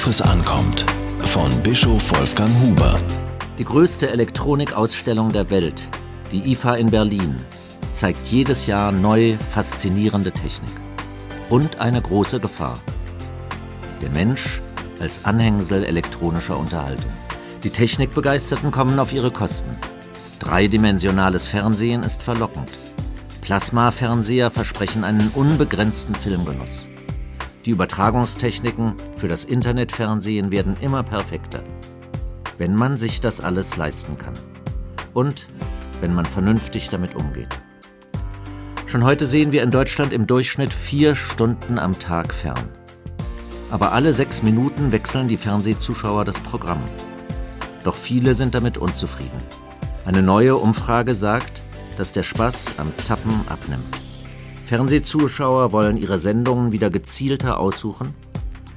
Worauf es ankommt. Von Bischof Wolfgang Huber. Die größte Elektronikausstellung der Welt, die IFA in Berlin, zeigt jedes Jahr neu faszinierende Technik. Und eine große Gefahr. Der Mensch als Anhängsel elektronischer Unterhaltung. Die Technikbegeisterten kommen auf ihre Kosten. Dreidimensionales Fernsehen ist verlockend. Plasmafernseher versprechen einen unbegrenzten Filmgenuss. Die Übertragungstechniken für das Internetfernsehen werden immer perfekter, wenn man sich das alles leisten kann und wenn man vernünftig damit umgeht. Schon heute sehen wir in Deutschland im Durchschnitt vier Stunden am Tag fern. Aber alle sechs Minuten wechseln die Fernsehzuschauer das Programm. Doch viele sind damit unzufrieden. Eine neue Umfrage sagt, dass der Spaß am Zappen abnimmt. Fernsehzuschauer wollen ihre Sendungen wieder gezielter aussuchen.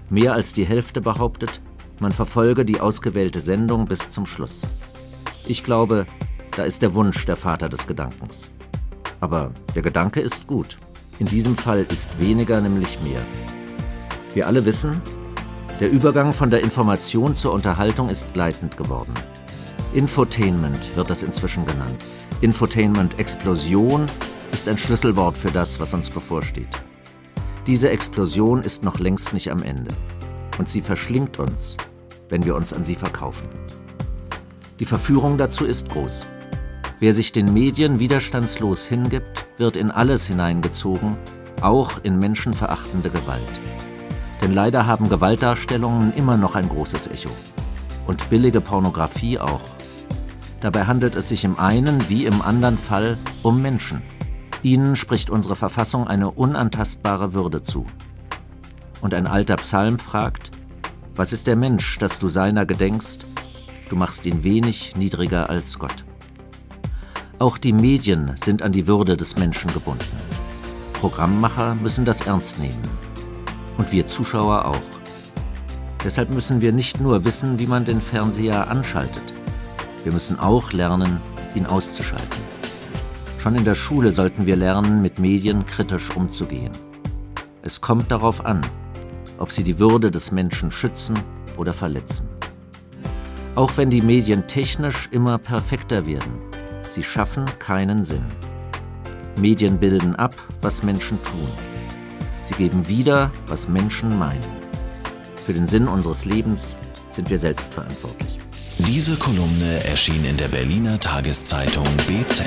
Mehr als die Hälfte behauptet, man verfolge die ausgewählte Sendung bis zum Schluss. Ich glaube, da ist der Wunsch der Vater des Gedankens. Aber der Gedanke ist gut. In diesem Fall ist weniger nämlich mehr. Wir alle wissen, der Übergang von der Information zur Unterhaltung ist gleitend geworden. Infotainment wird das inzwischen genannt. Infotainment-Explosion ist ein Schlüsselwort für das, was uns bevorsteht. Diese Explosion ist noch längst nicht am Ende. Und sie verschlingt uns, wenn wir uns an sie verkaufen. Die Verführung dazu ist groß. Wer sich den Medien widerstandslos hingibt, wird in alles hineingezogen, auch in menschenverachtende Gewalt. Denn leider haben Gewaltdarstellungen immer noch ein großes Echo. Und billige Pornografie auch. Dabei handelt es sich im einen wie im anderen Fall um Menschen. Ihnen spricht unsere Verfassung eine unantastbare Würde zu. Und ein alter Psalm fragt, was ist der Mensch, dass du seiner gedenkst? Du machst ihn wenig niedriger als Gott. Auch die Medien sind an die Würde des Menschen gebunden. Programmmacher müssen das ernst nehmen. Und wir Zuschauer auch. Deshalb müssen wir nicht nur wissen, wie man den Fernseher anschaltet. Wir müssen auch lernen, ihn auszuschalten. Schon in der Schule sollten wir lernen, mit Medien kritisch umzugehen. Es kommt darauf an, ob sie die Würde des Menschen schützen oder verletzen. Auch wenn die Medien technisch immer perfekter werden, sie schaffen keinen Sinn. Medien bilden ab, was Menschen tun. Sie geben wieder, was Menschen meinen. Für den Sinn unseres Lebens sind wir selbst verantwortlich. Diese Kolumne erschien in der Berliner Tageszeitung BZ.